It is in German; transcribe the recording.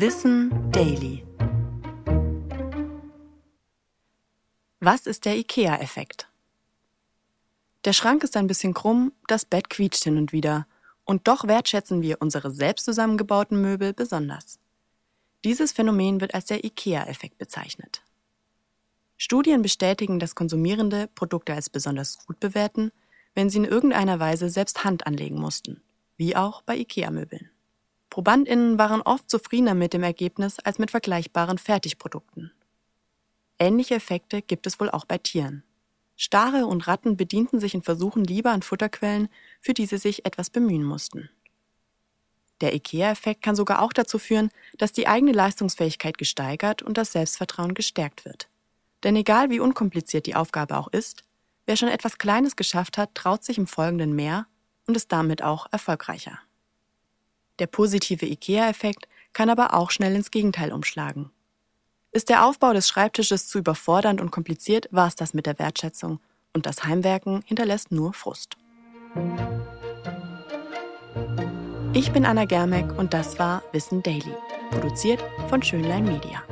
Wissen Daily. Was ist der IKEA-Effekt? Der Schrank ist ein bisschen krumm, das Bett quietscht hin und wieder, und doch wertschätzen wir unsere selbst zusammengebauten Möbel besonders. Dieses Phänomen wird als der IKEA-Effekt bezeichnet. Studien bestätigen, dass Konsumierende Produkte als besonders gut bewerten, wenn sie in irgendeiner Weise selbst Hand anlegen mussten, wie auch bei IKEA-Möbeln. ProbandInnen waren oft zufriedener mit dem Ergebnis als mit vergleichbaren Fertigprodukten. Ähnliche Effekte gibt es wohl auch bei Tieren. Stare und Ratten bedienten sich in Versuchen lieber an Futterquellen, für die sie sich etwas bemühen mussten. Der IKEA-Effekt kann sogar auch dazu führen, dass die eigene Leistungsfähigkeit gesteigert und das Selbstvertrauen gestärkt wird. Denn egal wie unkompliziert die Aufgabe auch ist, wer schon etwas Kleines geschafft hat, traut sich im Folgenden mehr und ist damit auch erfolgreicher. Der positive IKEA-Effekt kann aber auch schnell ins Gegenteil umschlagen. Ist der Aufbau des Schreibtisches zu überfordernd und kompliziert, war es das mit der Wertschätzung und das Heimwerken hinterlässt nur Frust. Ich bin Anna Germeck und das war Wissen Daily, produziert von Schönlein Media.